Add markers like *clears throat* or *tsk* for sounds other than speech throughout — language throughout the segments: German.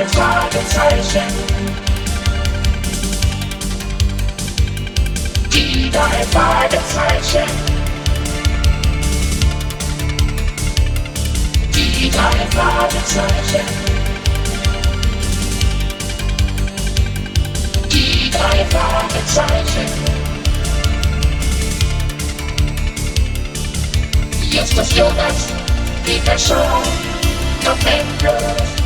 drei Fragezeichen. Die drei Fragezeichen. Die drei Fragezeichen. Die drei Fragezeichen. Justus Jonas, Peter Shaw, Tom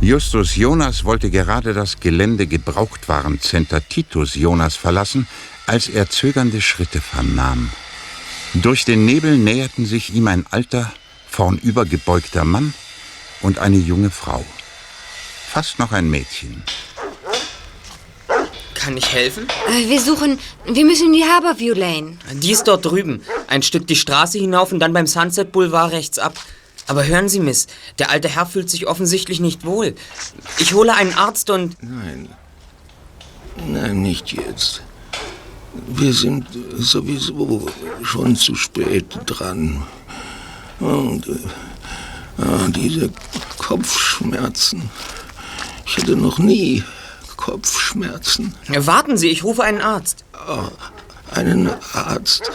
Justus Jonas wollte gerade das Gelände Gebrauchtwarencenter Titus Jonas verlassen, als er zögernde Schritte vernahm. Durch den Nebel näherten sich ihm ein alter, vornübergebeugter Mann und eine junge Frau. Fast noch ein Mädchen. Kann ich helfen? Äh, wir suchen. Wir müssen in die Harborview Lane. Die ist dort drüben. Ein Stück die Straße hinauf und dann beim Sunset Boulevard rechts ab. Aber hören Sie, Miss, der alte Herr fühlt sich offensichtlich nicht wohl. Ich hole einen Arzt und. Nein. Nein, nicht jetzt. Wir sind sowieso schon zu spät dran. Und äh, ah, diese Kopfschmerzen. Ich hatte noch nie Kopfschmerzen. Warten Sie, ich rufe einen Arzt. Ah, einen Arzt?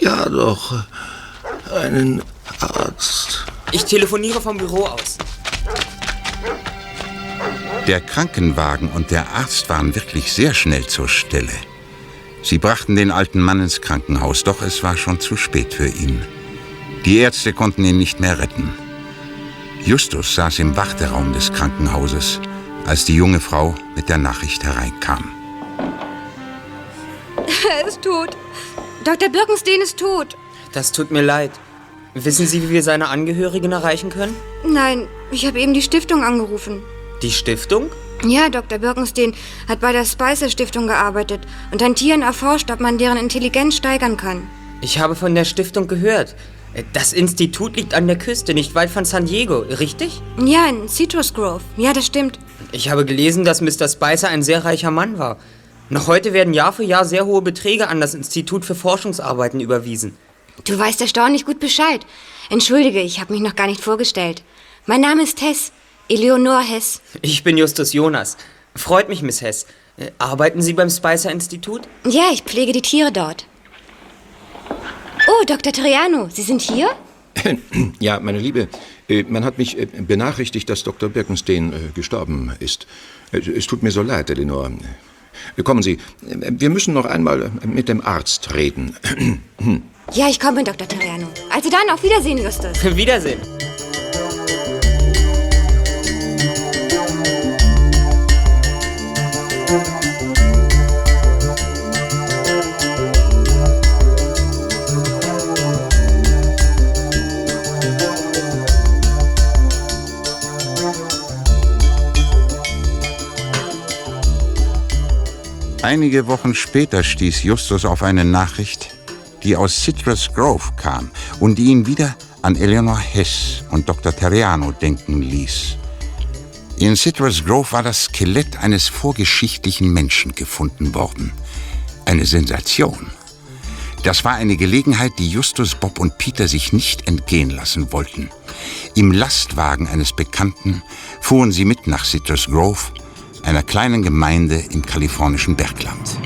Ja, doch. Einen Arzt. Ich telefoniere vom Büro aus. Der Krankenwagen und der Arzt waren wirklich sehr schnell zur Stelle. Sie brachten den alten Mann ins Krankenhaus, doch es war schon zu spät für ihn. Die Ärzte konnten ihn nicht mehr retten. Justus saß im Warteraum des Krankenhauses, als die junge Frau mit der Nachricht hereinkam. Er ist tot. Dr. Birkenstein ist tot. Das tut mir leid. Wissen Sie, wie wir seine Angehörigen erreichen können? Nein, ich habe eben die Stiftung angerufen. Die Stiftung? Ja, Dr. Birkenstein hat bei der Spicer Stiftung gearbeitet und an Tieren erforscht, ob man deren Intelligenz steigern kann. Ich habe von der Stiftung gehört. Das Institut liegt an der Küste, nicht weit von San Diego, richtig? Ja, in Citrus Grove. Ja, das stimmt. Ich habe gelesen, dass Mr. Spicer ein sehr reicher Mann war. Noch heute werden Jahr für Jahr sehr hohe Beträge an das Institut für Forschungsarbeiten überwiesen. Du weißt erstaunlich gut Bescheid. Entschuldige, ich habe mich noch gar nicht vorgestellt. Mein Name ist Hess. Eleonore Hess. Ich bin Justus Jonas. Freut mich, Miss Hess. Äh, Arbeiten Sie beim Spicer Institut? Ja, ich pflege die Tiere dort. Oh, Dr. Triano, Sie sind hier? *clears throat* Ja, meine Liebe, äh, man hat mich äh, benachrichtigt, dass Dr. Birkenstein äh, gestorben ist. Es tut mir so leid, Eleanor. Äh, Kommen Sie, wir müssen noch einmal mit dem Arzt reden. *clears throat* Ja, ich komme, Dr. Triano. Also dann, auf Wiedersehen, Justus. Wiedersehen. Einige Wochen später stieß Justus auf eine Nachricht, die aus Citrus Grove kam und die ihn wieder an Eleanor Hess und Dr. Terriano denken ließ. In Citrus Grove war das Skelett eines vorgeschichtlichen Menschen gefunden worden. Eine Sensation. Das war eine Gelegenheit, die Justus, Bob und Peter sich nicht entgehen lassen wollten. Im Lastwagen eines Bekannten fuhren sie mit nach Citrus Grove, einer kleinen Gemeinde im kalifornischen Bergland.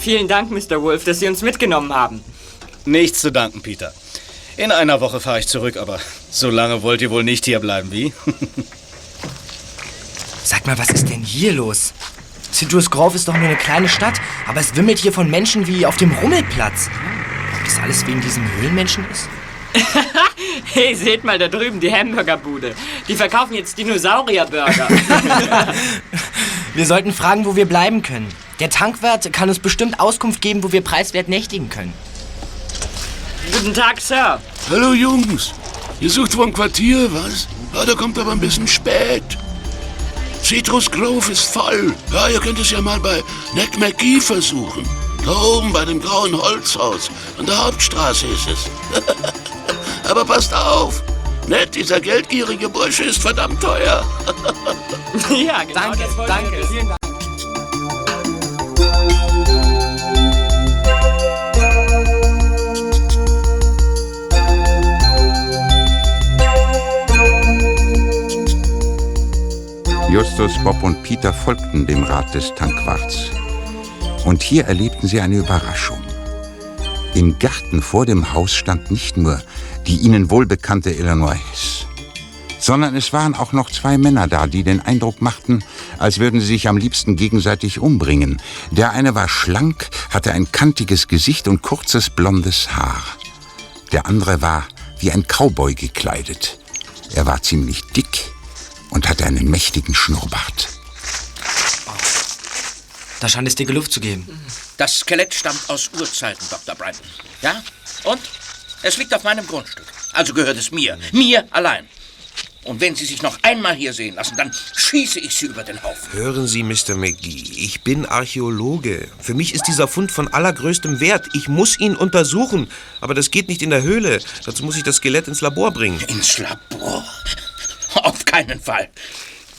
Vielen Dank, Mr. Wolf, dass Sie uns mitgenommen haben. Nichts zu danken, Peter. In einer Woche fahre ich zurück, aber so lange wollt ihr wohl nicht hier bleiben, wie? *laughs* Sag mal, was ist denn hier los? Citrus Grove ist doch nur eine kleine Stadt, aber es wimmelt hier von Menschen wie auf dem Rummelplatz. Ob das alles wegen diesem Höhlenmenschen ist? *laughs* Hey, seht mal da drüben die Hamburgerbude. Die verkaufen jetzt Dinosaurierburger. *laughs* Wir sollten fragen, wo wir bleiben können. Der Tankwart kann uns bestimmt Auskunft geben, wo wir preiswert nächtigen können. Guten Tag, Sir. Hallo Jungs. Ihr sucht wohl ein Quartier, was? Ja, da kommt aber ein bisschen spät. Citrus Grove ist voll. Ja, ihr könnt es ja mal bei Ned McGee versuchen. Da oben bei dem grauen Holzhaus. An der Hauptstraße ist es. *laughs* Aber passt auf. Nett, dieser geldgierige Bursche ist verdammt teuer. *laughs* ja, genau. Danke, danke. Vielen Dank. Justus, Bob und Peter folgten dem Rat des Tankwarts. Und hier erlebten sie eine Überraschung. Im Garten vor dem Haus stand nicht nur die ihnen wohlbekannte Eleanor Hess, sondern es waren auch noch zwei Männer da, die den Eindruck machten, als würden sie sich am liebsten gegenseitig umbringen. Der eine war schlank, hatte ein kantiges Gesicht und kurzes blondes Haar. Der andere war wie ein Cowboy gekleidet. Er war ziemlich dick und hatte einen mächtigen Schnurrbart. Da scheint es dicke Luft zu geben. Das Skelett stammt aus Urzeiten, Dr. Brandon. Ja? Und? Es liegt auf meinem Grundstück. Also gehört es mir. Mir allein. Und wenn Sie sich noch einmal hier sehen lassen, dann schieße ich Sie über den Haufen. Hören Sie, Mr. McGee, ich bin Archäologe. Für mich ist dieser Fund von allergrößtem Wert. Ich muss ihn untersuchen. Aber das geht nicht in der Höhle. Dazu muss ich das Skelett ins Labor bringen. Ins Labor? *laughs* Auf keinen Fall.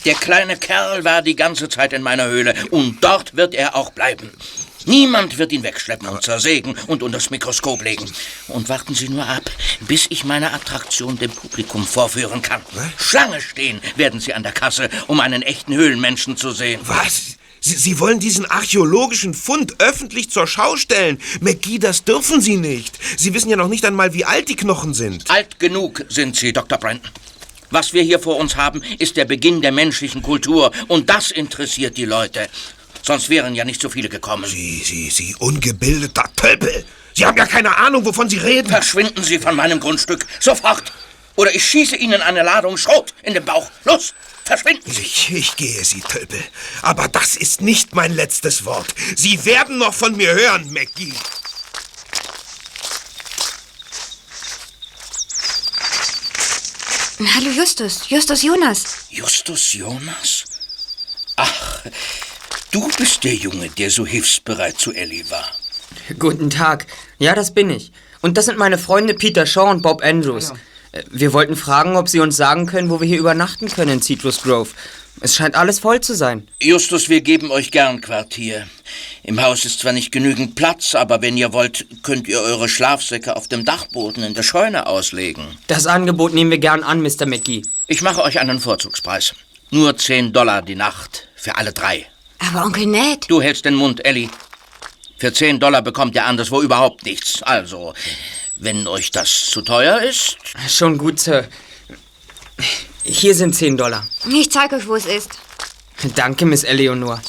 Der kleine Kerl war die ganze Zeit in meiner Höhle und dort wird er auch bleiben. Niemand wird ihn wegschleppen und zersägen und unter das Mikroskop legen. Und warten Sie nur ab, bis ich meine Attraktion dem Publikum vorführen kann. Schlange stehen werden Sie an der Kasse, um einen echten Höhlenmenschen zu sehen. Was? Sie, Sie wollen diesen archäologischen Fund öffentlich zur Schau stellen? McGee, das dürfen Sie nicht. Sie wissen ja noch nicht einmal, wie alt die Knochen sind. Alt genug sind Sie, Dr. Brandon. Was wir hier vor uns haben, ist der Beginn der menschlichen Kultur. Und das interessiert die Leute. Sonst wären ja nicht so viele gekommen. Sie, Sie, Sie ungebildeter Tölpel. Sie haben ja keine Ahnung, wovon Sie reden. Verschwinden Sie von meinem Grundstück. Sofort. Oder ich schieße Ihnen eine Ladung Schrot in den Bauch. Los, verschwinden Sie. Ich, ich gehe, Sie Tölpel. Aber das ist nicht mein letztes Wort. Sie werden noch von mir hören, McGee. Hallo Justus, Justus Jonas. Justus Jonas? Ach, du bist der Junge, der so hilfsbereit zu Ellie war. Guten Tag. Ja, das bin ich. Und das sind meine Freunde Peter Shaw und Bob Andrews. Äh, Wir wollten fragen, ob Sie uns sagen können, wo wir hier übernachten können in Citrus Grove. Es scheint alles voll zu sein. Justus, wir geben euch gern Quartier. Im Haus ist zwar nicht genügend Platz, aber wenn ihr wollt, könnt ihr eure Schlafsäcke auf dem Dachboden in der Scheune auslegen. Das Angebot nehmen wir gern an, Mr. McGee. Ich mache euch einen Vorzugspreis. Nur 10 Dollar die Nacht. Für alle drei. Aber Onkel Ned. Du hältst den Mund, Ellie. Für 10 Dollar bekommt ihr anderswo überhaupt nichts. Also, wenn euch das zu teuer ist. Schon gut, Sir. Hier sind 10 Dollar. Ich zeig euch, wo es ist. Danke, Miss Eleonore.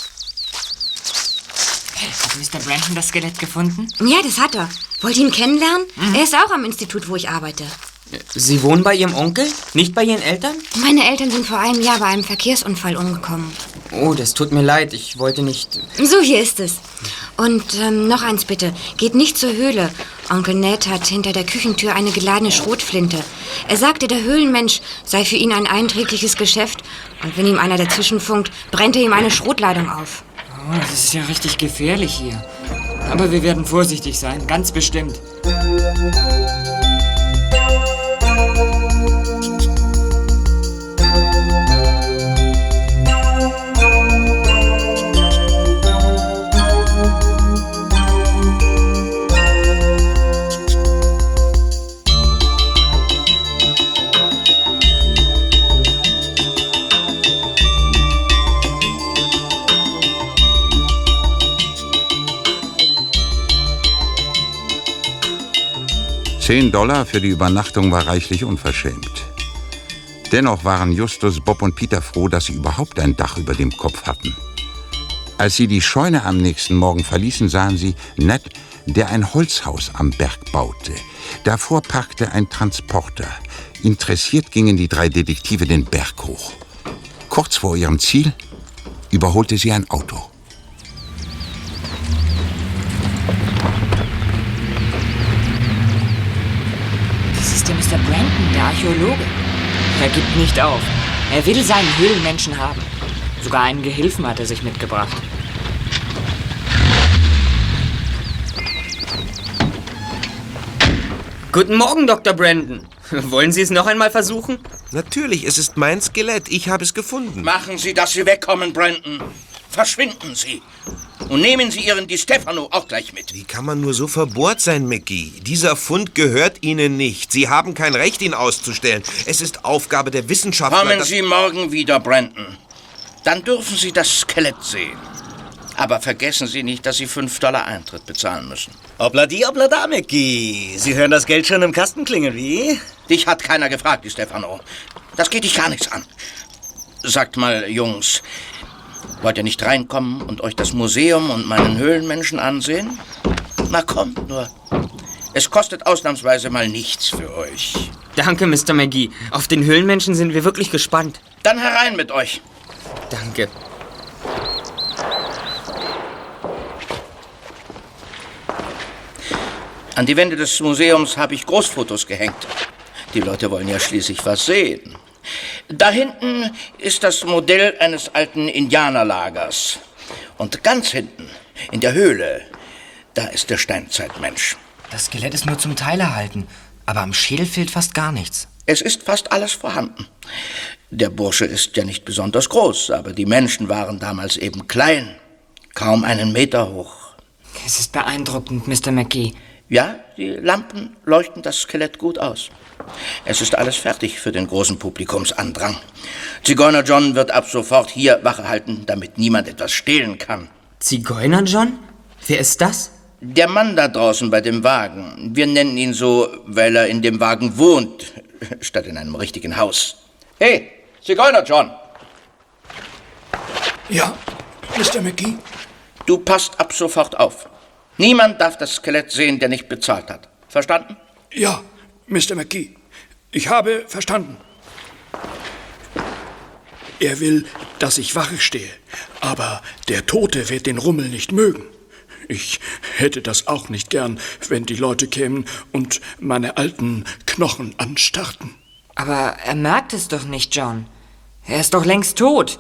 Hat Mr. Brandon das Skelett gefunden? Ja, das hat er. Wollt ihr ihn kennenlernen? Er ist auch am Institut, wo ich arbeite. Sie wohnen bei Ihrem Onkel? Nicht bei Ihren Eltern? Meine Eltern sind vor einem Jahr bei einem Verkehrsunfall umgekommen. Oh, das tut mir leid. Ich wollte nicht. So, hier ist es. Und ähm, noch eins bitte. Geht nicht zur Höhle. Onkel Ned hat hinter der Küchentür eine geladene Schrotflinte. Er sagte, der Höhlenmensch sei für ihn ein einträgliches Geschäft. Und wenn ihm einer dazwischen funkt, brennt er ihm eine Schrotladung auf. Oh, das ist ja richtig gefährlich hier. Aber wir werden vorsichtig sein, ganz bestimmt. Zehn Dollar für die Übernachtung war reichlich unverschämt. Dennoch waren Justus, Bob und Peter froh, dass sie überhaupt ein Dach über dem Kopf hatten. Als sie die Scheune am nächsten Morgen verließen, sahen sie Ned, der ein Holzhaus am Berg baute. Davor parkte ein Transporter. Interessiert gingen die drei Detektive den Berg hoch. Kurz vor ihrem Ziel überholte sie ein Auto. ist Mr. Brandon, der Archäologe. Er gibt nicht auf. Er will seinen Höhlenmenschen haben. Sogar einen Gehilfen hat er sich mitgebracht. Guten Morgen, Dr. Brandon. *laughs* Wollen Sie es noch einmal versuchen? Natürlich, es ist mein Skelett. Ich habe es gefunden. Machen Sie, dass Sie wegkommen, Brandon. Verschwinden Sie. Und nehmen Sie Ihren Di Stefano auch gleich mit. Wie kann man nur so verbohrt sein, Mickey? Dieser Fund gehört Ihnen nicht. Sie haben kein Recht, ihn auszustellen. Es ist Aufgabe der Wissenschaftler. Kommen Sie morgen wieder, Brandon. Dann dürfen Sie das Skelett sehen. Aber vergessen Sie nicht, dass Sie 5 Dollar Eintritt bezahlen müssen. Obladi, oblada, Mickey. Sie hören das Geld schon im Kasten klingeln, wie? Dich hat keiner gefragt, Di Stefano. Das geht dich gar nichts an. Sagt mal, Jungs, wollt ihr nicht reinkommen und euch das Museum und meinen Höhlenmenschen ansehen? Na kommt nur. Es kostet ausnahmsweise mal nichts für euch. Danke, Mr. McGee. Auf den Höhlenmenschen sind wir wirklich gespannt. Dann herein mit euch. Danke. An die Wände des Museums habe ich Großfotos gehängt. Die Leute wollen ja schließlich was sehen. Da hinten ist das Modell eines alten Indianerlagers. Und ganz hinten, in der Höhle, da ist der Steinzeitmensch. Das Skelett ist nur zum Teil erhalten, aber am Schädel fehlt fast gar nichts. Es ist fast alles vorhanden. Der Bursche ist ja nicht besonders groß, aber die Menschen waren damals eben klein. Kaum einen Meter hoch. Es ist beeindruckend, Mr. McGee. Ja, die Lampen leuchten das Skelett gut aus. Es ist alles fertig für den großen Publikumsandrang. Zigeuner John wird ab sofort hier Wache halten, damit niemand etwas stehlen kann. Zigeuner John? Wer ist das? Der Mann da draußen bei dem Wagen. Wir nennen ihn so, weil er in dem Wagen wohnt, *laughs* statt in einem richtigen Haus. Hey, Zigeuner John! Ja, Mr. McGee? Du passt ab sofort auf. Niemand darf das Skelett sehen, der nicht bezahlt hat. Verstanden? Ja, Mr. McGee. Ich habe verstanden. Er will, dass ich Wache stehe, aber der Tote wird den Rummel nicht mögen. Ich hätte das auch nicht gern, wenn die Leute kämen und meine alten Knochen anstarrten. Aber er merkt es doch nicht, John. Er ist doch längst tot.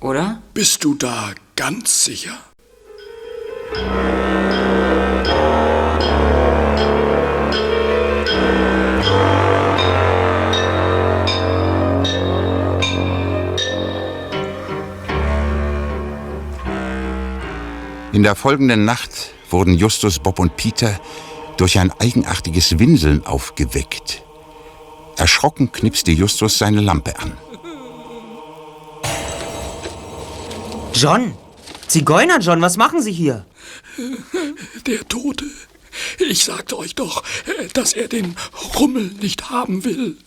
Oder? Bist du da ganz sicher? In der folgenden Nacht wurden Justus, Bob und Peter durch ein eigenartiges Winseln aufgeweckt. Erschrocken knipste Justus seine Lampe an. John? Zigeuner John, was machen Sie hier? Der Tote. Ich sagte euch doch, dass er den Rummel nicht haben will.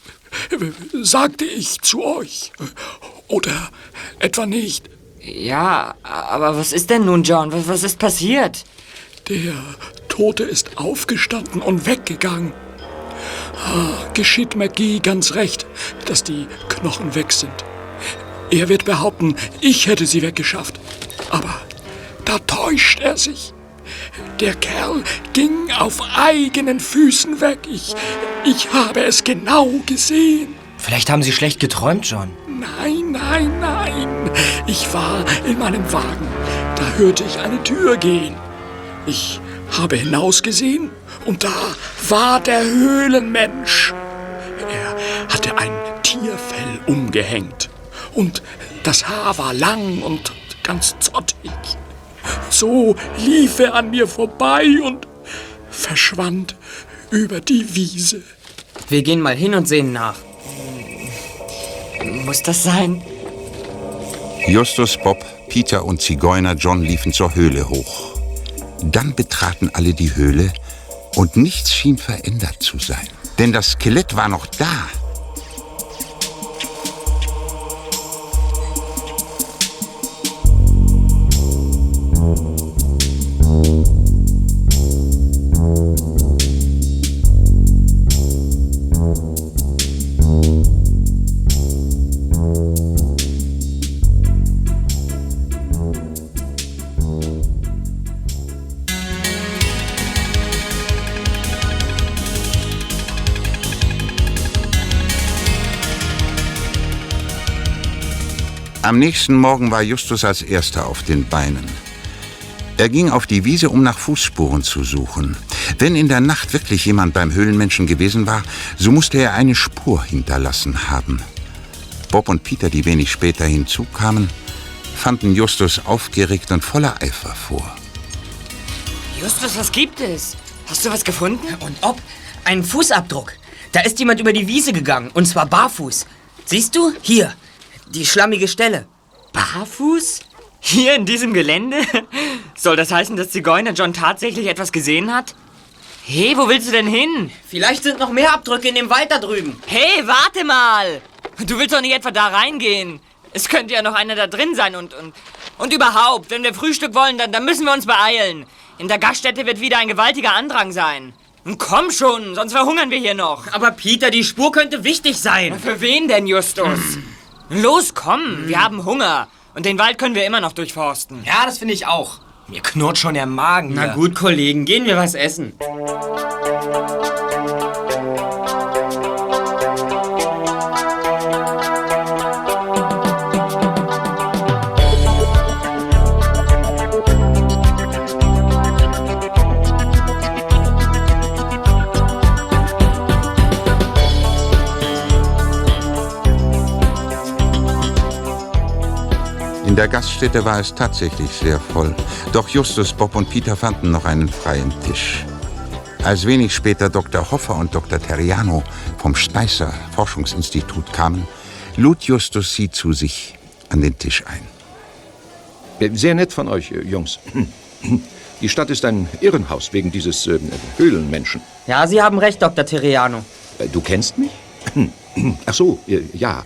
Sagte ich zu euch. Oder etwa nicht. Ja, aber was ist denn nun, John? Was, was ist passiert? Der Tote ist aufgestanden und weggegangen. Ah, geschieht McGee ganz recht, dass die Knochen weg sind. Er wird behaupten, ich hätte sie weggeschafft. Aber da täuscht er sich. Der Kerl ging auf eigenen Füßen weg. Ich, ich habe es genau gesehen. Vielleicht haben Sie schlecht geträumt, John. Nein, nein, nein. Ich war in meinem Wagen. Da hörte ich eine Tür gehen. Ich habe hinausgesehen und da war der Höhlenmensch. Er hatte ein Tierfell umgehängt und das Haar war lang und ganz zottig. So lief er an mir vorbei und verschwand über die Wiese. Wir gehen mal hin und sehen nach. Muss das sein? Justus, Bob, Peter und Zigeuner John liefen zur Höhle hoch. Dann betraten alle die Höhle und nichts schien verändert zu sein. Denn das Skelett war noch da. Nächsten Morgen war Justus als erster auf den Beinen. Er ging auf die Wiese, um nach Fußspuren zu suchen. Wenn in der Nacht wirklich jemand beim Höhlenmenschen gewesen war, so musste er eine Spur hinterlassen haben. Bob und Peter, die wenig später hinzukamen, fanden Justus aufgeregt und voller Eifer vor. Justus, was gibt es? Hast du was gefunden? Und ob? Ein Fußabdruck. Da ist jemand über die Wiese gegangen, und zwar barfuß. Siehst du? Hier, die schlammige Stelle. Barfuß? Hier in diesem Gelände? Soll das heißen, dass Zigeuner John tatsächlich etwas gesehen hat? Hey, wo willst du denn hin? Vielleicht sind noch mehr Abdrücke in dem Wald da drüben. Hey, warte mal! Du willst doch nicht etwa da reingehen. Es könnte ja noch einer da drin sein und, und, und überhaupt, wenn wir Frühstück wollen, dann, dann müssen wir uns beeilen. In der Gaststätte wird wieder ein gewaltiger Andrang sein. Komm schon, sonst verhungern wir hier noch. Aber Peter, die Spur könnte wichtig sein. Für wen denn, Justus? Los, komm, wir haben Hunger. Und den Wald können wir immer noch durchforsten. Ja, das finde ich auch. Mir knurrt schon der Magen. Na gut, Kollegen, gehen wir was essen. In der Gaststätte war es tatsächlich sehr voll. Doch Justus, Bob und Peter fanden noch einen freien Tisch. Als wenig später Dr. Hoffer und Dr. Terriano vom Spicer Forschungsinstitut kamen, lud Justus sie zu sich an den Tisch ein. Sehr nett von euch, äh, Jungs. *clears throat* Die Stadt ist ein Irrenhaus wegen dieses äh, Höhlenmenschen. Ja, Sie haben recht, Dr. Terriano. Äh, Du kennst mich? *clears throat* Ach so, äh, ja.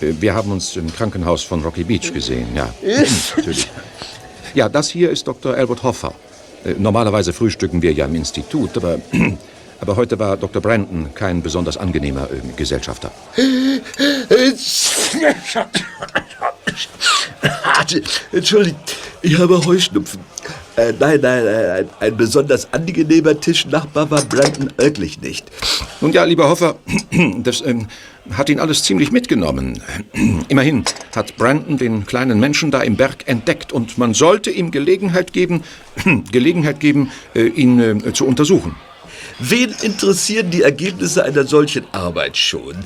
Äh, Wir haben uns im Krankenhaus von Rocky Beach gesehen, ja. *laughs* Natürlich. Ja, das hier ist Dr. Albert Hoffer. Äh, Normalerweise frühstücken wir ja im Institut, aber, *clears throat* aber heute war Dr. Brandon kein besonders angenehmer äh, Gesellschafter. *laughs* Entschuldigt, ich habe Heuschnupfen. Äh, nein, nein, nein, ein, ein besonders angenehmer Tischnachbar war Brandon wirklich nicht. Nun ja, lieber Hoffer, *clears throat* das ähm, hat ihn alles ziemlich mitgenommen. *clears throat* Immerhin hat Brandon den kleinen Menschen da im Berg entdeckt und man sollte ihm Gelegenheit geben, *clears throat* Gelegenheit geben, äh, ihn äh, zu untersuchen. Wen interessieren die Ergebnisse einer solchen Arbeit schon?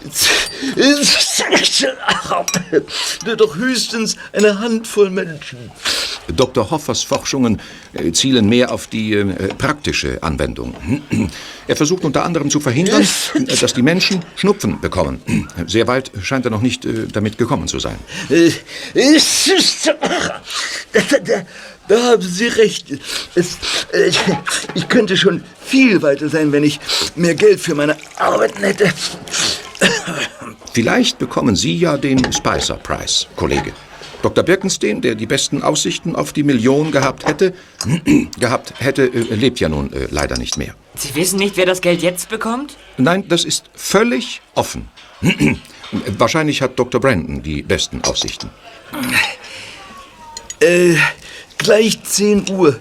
*laughs* Doch höchstens eine Handvoll Menschen. Dr. Hoffers Forschungen äh, zielen mehr auf die äh, praktische Anwendung. *clears throat* Er versucht unter anderem zu verhindern, äh, dass die Menschen Schnupfen bekommen. *clears throat* Sehr weit scheint er noch nicht äh, damit gekommen zu sein. Da, haben Sie recht. Es, äh, ich könnte schon viel weiter sein, wenn ich mehr Geld für meine Arbeit hätte. Vielleicht bekommen Sie ja den Spicer Prize, Kollege. Dr. Birkenstein, der die besten Aussichten auf die Million gehabt hätte, *clears throat* gehabt hätte, äh, lebt ja nun äh, leider nicht mehr. Sie wissen nicht, wer das Geld jetzt bekommt? Nein, das ist völlig offen. *clears throat* Wahrscheinlich hat Dr. Brandon die besten Aussichten. Äh, gleich 10 Uhr.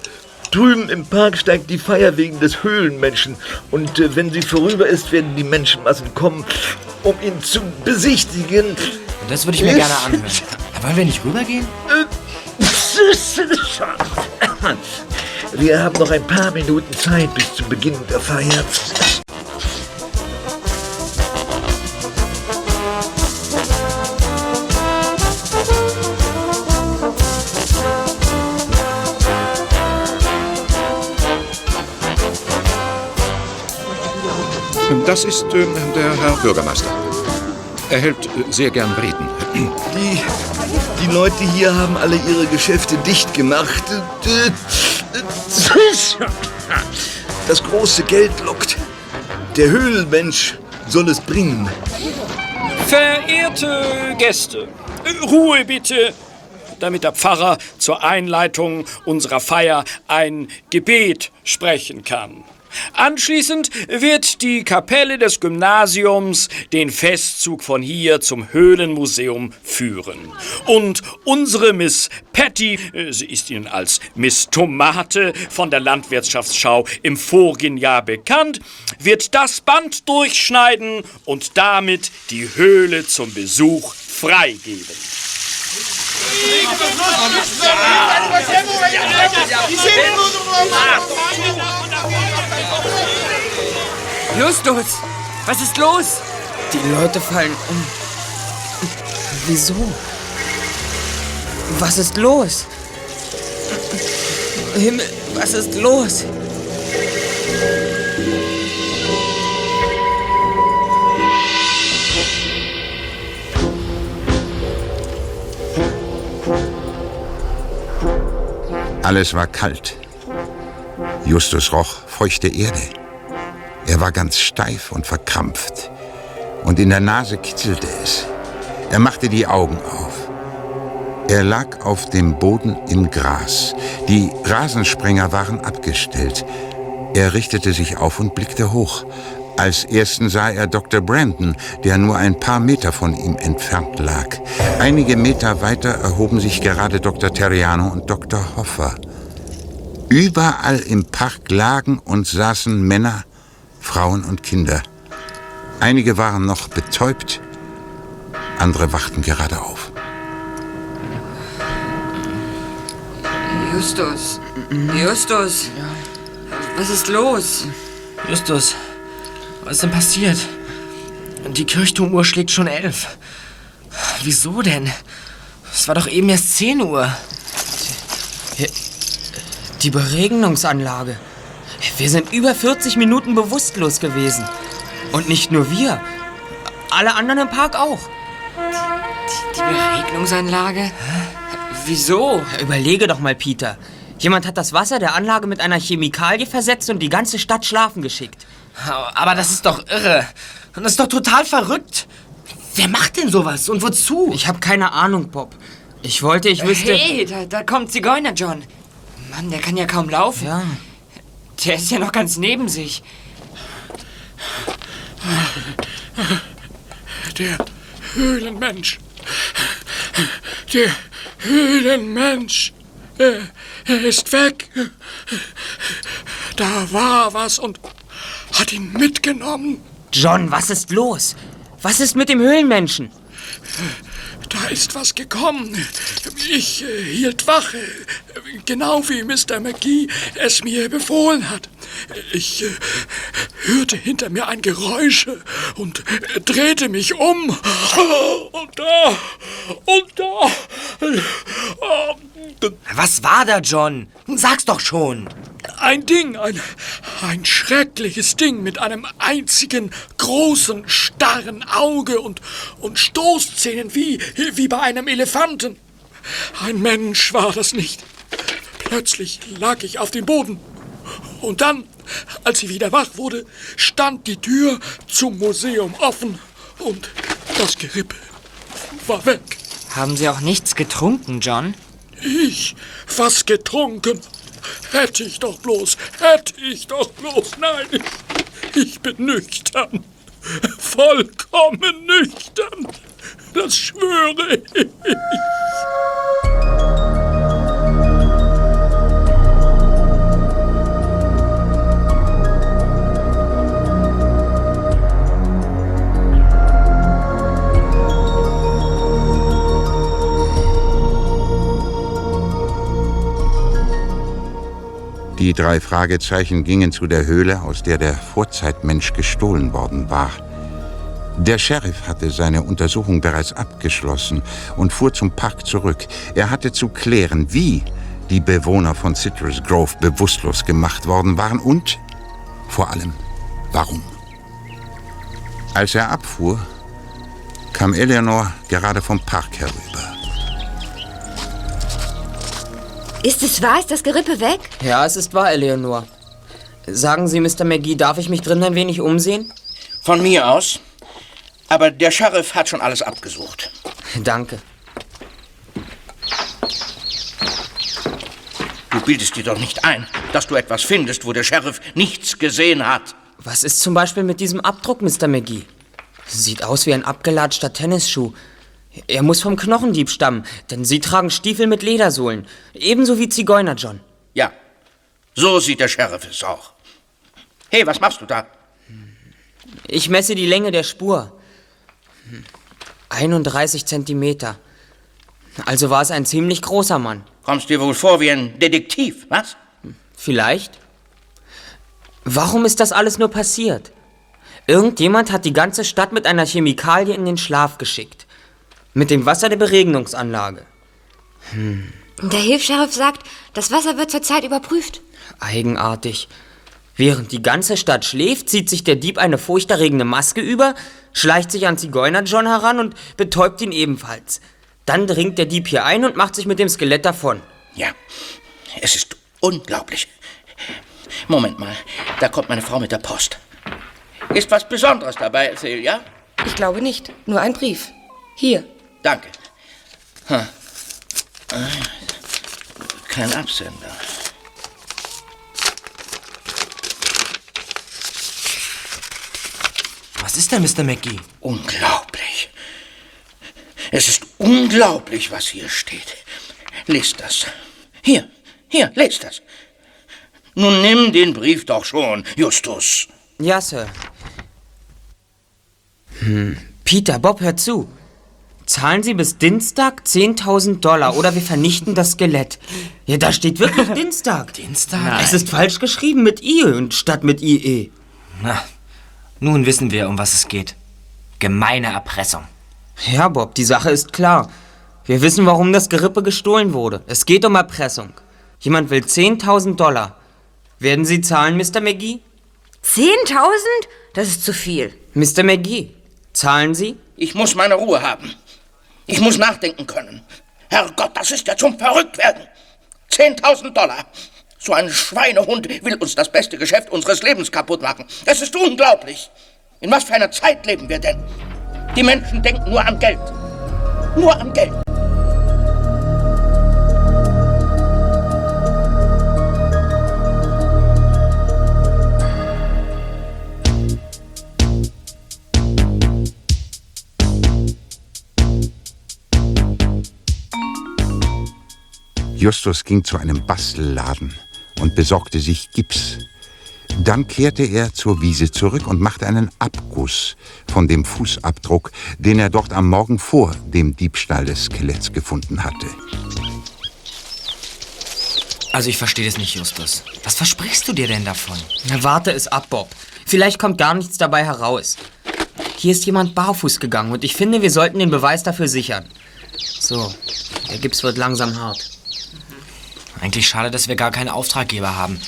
Drüben im Park steigt die Feier wegen des Höhlenmenschen. Und äh, wenn sie vorüber ist, werden die Menschenmassen kommen, um ihn zu besichtigen. Das würde ich mir gerne anhören. Wollen wir nicht rübergehen? *tsk* Wir haben noch ein paar Minuten Zeit bis zum Beginn der Feier. Das ist äh, der Herr Bürgermeister. Er hält äh, sehr gern Reden. Die, die Leute hier haben alle ihre Geschäfte dicht gemacht. Das große Geld lockt. Der Höhlenmensch soll es bringen. Verehrte Gäste, Ruhe bitte, damit der Pfarrer zur Einleitung unserer Feier ein Gebet sprechen kann. Anschließend wird die Kapelle des Gymnasiums den Festzug von hier zum Höhlenmuseum führen. Und unsere Miss Patty, äh, sie ist Ihnen als Miss Tomate von der Landwirtschaftsschau im vorigen Jahr bekannt, wird das Band durchschneiden und damit die Höhle zum Besuch freigeben. Justus, was ist los? Die Leute fallen um. Wieso? Was ist los? Himmel, was ist los? Alles war kalt. Justus roch feuchte Erde. Er war ganz steif und verkrampft. Und in der Nase kitzelte es. Er machte die Augen auf. Er lag auf dem Boden im Gras. Die Rasensprenger waren abgestellt. Er richtete sich auf und blickte hoch. Als ersten sah er Dr. Brandon, der nur ein paar Meter von ihm entfernt lag. Einige Meter weiter erhoben sich gerade Dr. Terriano und Dr. Hoffer. Überall im Park lagen und saßen Männer, Frauen und Kinder. Einige waren noch betäubt, andere wachten gerade auf. Justus, Justus, was ist los? Justus, was ist denn passiert? Die Kirchturmuhr schlägt schon elf. Wieso denn? Es war doch eben erst 10 Uhr. Die Beregnungsanlage. Wir sind über 40 Minuten bewusstlos gewesen. Und nicht nur wir. Alle anderen im Park auch. Die Beregnungsanlage? Wieso? Überlege doch mal, Peter. Jemand hat das Wasser der Anlage mit einer Chemikalie versetzt und die ganze Stadt schlafen geschickt. Aber das ist doch irre. Und das ist doch total verrückt. Wer macht denn sowas und wozu? Ich habe keine Ahnung, Bob. Ich wollte, ich wüsste... Hey, da, da kommt Zigeuner John. Mann, der kann ja kaum laufen. Ja. Der ist ja noch ganz neben sich. Der Höhlenmensch. Der Höhlenmensch. Er, er ist weg. Da war was und hat ihn mitgenommen. John, was ist los? Was ist mit dem Höhlenmenschen? Da ist was gekommen. Ich äh, hielt Wache, genau wie Mr. McGee es mir befohlen hat. Ich äh, hörte hinter mir ein Geräusch und äh, drehte mich um. Und da, und da. äh, Was war da, John? Sag's doch schon. Ein Ding, ein, ein schreckliches Ding mit einem einzigen großen, starren Auge und, und Stoßzähnen wie, wie bei einem Elefanten. Ein Mensch war das nicht. Plötzlich lag ich auf dem Boden. Und dann, als ich wieder wach wurde, stand die Tür zum Museum offen und das Gerippe war weg. Haben Sie auch nichts getrunken, John? Ich was getrunken. Hätte ich doch bloß, hätte ich doch bloß. Nein, ich, ich bin nüchtern. Vollkommen nüchtern. Das schwöre ich. Die drei Fragezeichen gingen zu der Höhle, aus der der Vorzeitmensch gestohlen worden war. Der Sheriff hatte seine Untersuchung bereits abgeschlossen und fuhr zum Park zurück. Er hatte zu klären, wie die Bewohner von Citrus Grove bewusstlos gemacht worden waren und vor allem warum. Als er abfuhr, kam Eleanor gerade vom Park herüber. Ist es wahr? Ist das Gerippe weg? Ja, es ist wahr, Eleanor. Sagen Sie, Mr. McGee, darf ich mich drin ein wenig umsehen? Von mir aus. Aber der Sheriff hat schon alles abgesucht. Danke. Du bildest dir doch nicht ein, dass du etwas findest, wo der Sheriff nichts gesehen hat. Was ist zum Beispiel mit diesem Abdruck, Mr. McGee? Sieht aus wie ein abgelatschter Tennisschuh. Er muss vom Knochendieb stammen, denn Sie tragen Stiefel mit Ledersohlen. Ebenso wie Zigeuner John. Ja, so sieht der Sheriff es auch. Hey, was machst du da? Ich messe die Länge der Spur. 31 Zentimeter. Also war es ein ziemlich großer Mann. Kommst dir wohl vor wie ein Detektiv, was? Vielleicht. Warum ist das alles nur passiert? Irgendjemand hat die ganze Stadt mit einer Chemikalie in den Schlaf geschickt. Mit dem Wasser der Beregnungsanlage. Hm, Der Hilfsheriff sagt, das Wasser wird zurzeit überprüft. eigenartig. Während die ganze Stadt schläft, zieht sich der Dieb eine furchterregende Maske über, schleicht sich an Zigeuner John heran und betäubt ihn ebenfalls. Dann dringt der Dieb hier ein und macht sich mit dem Skelett davon. Ja, es ist unglaublich. Moment mal, da kommt meine Frau mit der Post. Ist was Besonderes dabei, Celia? Ich glaube nicht. Nur ein Brief. Hier. Danke. Ah, Kein Absender. Was ist denn, Mr. McGee? Unglaublich. Es ist unglaublich, was hier steht. Lest das. Hier, hier, lest das. Nun nimm den Brief doch schon, Justus. Ja, Sir. Hm. Peter, Bob, hör zu. Zahlen Sie bis Dienstag 10.000 Dollar oder wir vernichten das Skelett. Ja, da steht wirklich *laughs* Dienstag. Dienstag? Es ist falsch geschrieben mit I und statt mit IE. Na, nun wissen wir, um was es geht. Gemeine Erpressung. Ja, Bob, die Sache ist klar. Wir wissen, warum das Gerippe gestohlen wurde. Es geht um Erpressung. Jemand will 10.000 Dollar. Werden Sie zahlen, Mr. McGee? 10.000? Das ist zu viel. Mr. McGee, zahlen Sie? Ich muss meine Ruhe haben. Ich muss nachdenken können. Herrgott, das ist ja zum Verrücktwerden. 10.000 Dollar. So ein Schweinehund will uns das beste Geschäft unseres Lebens kaputt machen. Das ist unglaublich. In was für einer Zeit leben wir denn? Die Menschen denken nur an Geld. Nur an Geld. Justus ging zu einem Bastelladen und besorgte sich Gips. Dann kehrte er zur Wiese zurück und machte einen Abguss von dem Fußabdruck, den er dort am Morgen vor dem Diebstahl des Skeletts gefunden hatte. Also ich verstehe das nicht, Justus. Was versprichst du dir denn davon? Na, warte es ab, Bob. Vielleicht kommt gar nichts dabei heraus. Hier ist jemand barfuß gegangen und ich finde, wir sollten den Beweis dafür sichern. So, der Gips wird langsam hart. Eigentlich schade, dass wir gar keinen Auftraggeber haben.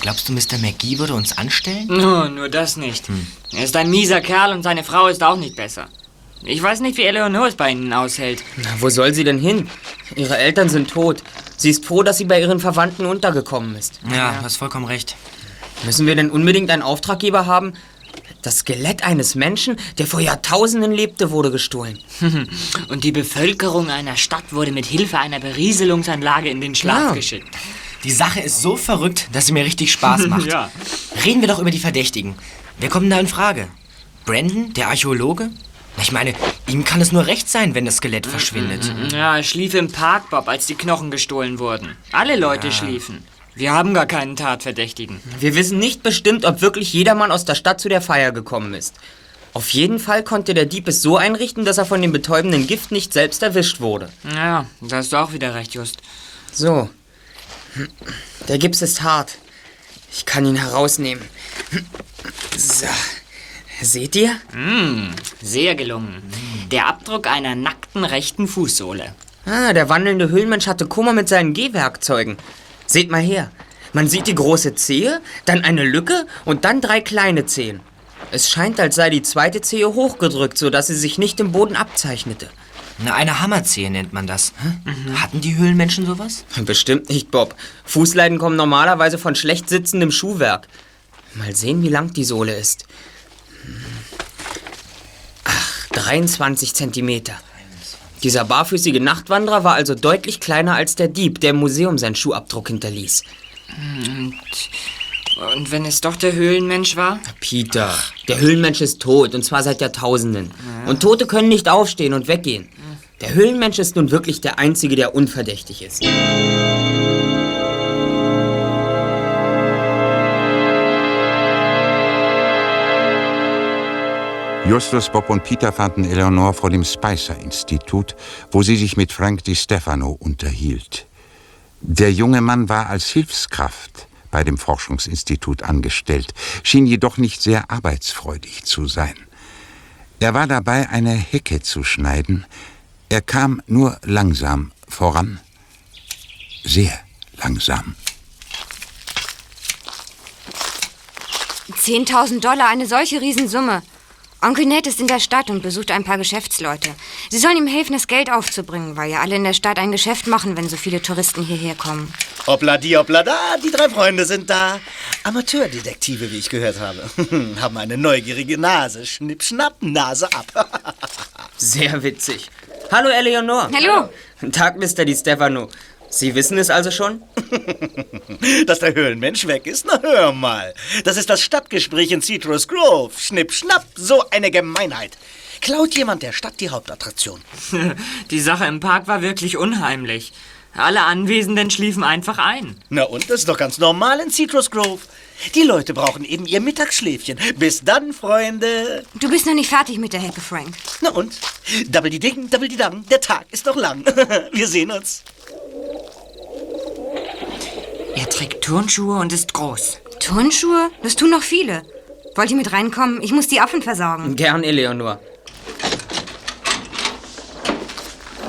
Glaubst du, Mr. McGee würde uns anstellen? Nur, nur das nicht. Er ist ein mieser Kerl und seine Frau ist auch nicht besser. Ich weiß nicht, wie Eleonore es bei Ihnen aushält. Na, wo soll sie denn hin? Ihre Eltern sind tot. Sie ist froh, dass sie bei ihren Verwandten untergekommen ist. Ja, du hast vollkommen recht. Müssen wir denn unbedingt einen Auftraggeber haben? Das Skelett eines Menschen, der vor Jahrtausenden lebte, wurde gestohlen. *laughs* Und die Bevölkerung einer Stadt wurde mit Hilfe einer Berieselungsanlage in den Schlaf Ja. geschickt. Die Sache ist so verrückt, dass sie mir richtig Spaß *laughs* macht. Ja. Reden wir doch über die Verdächtigen. Wer kommt da in Frage? Brandon, der Archäologe? Ich meine, ihm kann es nur recht sein, wenn das Skelett verschwindet. Ja, er schlief im Park, Bob, als die Knochen gestohlen wurden. Alle Leute Ja. schliefen. Wir haben gar keinen Tatverdächtigen. Wir wissen nicht bestimmt, ob wirklich jedermann aus der Stadt zu der Feier gekommen ist. Auf jeden Fall konnte der Dieb es so einrichten, dass er von dem betäubenden Gift nicht selbst erwischt wurde. Ja, da hast du auch wieder recht, Just. So. Der Gips ist hart. Ich kann ihn herausnehmen. So. Seht ihr? Mm, sehr gelungen. Der Abdruck einer nackten rechten Fußsohle. Ah, der wandelnde Höhlenmensch hatte Kummer mit seinen Gehwerkzeugen. Seht mal her. Man sieht die große Zehe, dann eine Lücke und dann drei kleine Zehen. Es scheint, als sei die zweite Zehe hochgedrückt, sodass sie sich nicht im Boden abzeichnete. Na, eine Hammerzehe nennt man das. Hatten die Höhlenmenschen sowas? Bestimmt nicht, Bob. Fußleiden kommen normalerweise von schlecht sitzendem Schuhwerk. Mal sehen, wie lang die Sohle ist. Ach, 23 Zentimeter. Dieser barfüßige Nachtwanderer war also deutlich kleiner als der Dieb, der im Museum seinen Schuhabdruck hinterließ. Und, und wenn es doch der Höhlenmensch war? Peter, der Höhlenmensch ist tot, und zwar seit Jahrtausenden. Und Tote können nicht aufstehen und weggehen. Der Höhlenmensch ist nun wirklich der Einzige, der unverdächtig ist. Justus, Bob und Peter fanden Eleanor vor dem Spicer-Institut, wo sie sich mit Frank Di Stefano unterhielt. Der junge Mann war als Hilfskraft bei dem Forschungsinstitut angestellt, schien jedoch nicht sehr arbeitsfreudig zu sein. Er war dabei, eine Hecke zu schneiden. Er kam nur langsam voran. Sehr langsam. 10.000 Dollar, eine solche Riesensumme. Onkel Ned ist in der Stadt und besucht ein paar Geschäftsleute. Sie sollen ihm helfen, das Geld aufzubringen, weil ja alle in der Stadt ein Geschäft machen, wenn so viele Touristen hierher kommen. Hoppla die, hoppla da, die drei Freunde sind da. Amateurdetektive, wie ich gehört habe. *laughs* Haben eine neugierige Nase. Schnipp, schnapp, Nase ab. *laughs* Sehr witzig. Hallo, Eleonore. Hallo. Tag, Mr. Di Stefano. Sie wissen es also schon? *laughs* Dass der Höhlenmensch weg ist? Na hör mal. Das ist das Stadtgespräch in Citrus Grove. Schnipp, schnapp, so eine Gemeinheit. Klaut jemand der Stadt die Hauptattraktion? *laughs* Die Sache im Park war wirklich unheimlich. Alle Anwesenden schliefen einfach ein. Na und, das ist doch ganz normal in Citrus Grove. Die Leute brauchen eben ihr Mittagsschläfchen. Bis dann, Freunde. Du bist noch nicht fertig mit der Hecke, Frank. Na und? Double die Ding, double die Dang. Der Tag ist noch lang. *laughs* Wir sehen uns. Er trägt Turnschuhe und ist groß. Turnschuhe? Das tun noch viele. Wollt ihr mit reinkommen? Ich muss die Affen versorgen. Gern, Eleonore.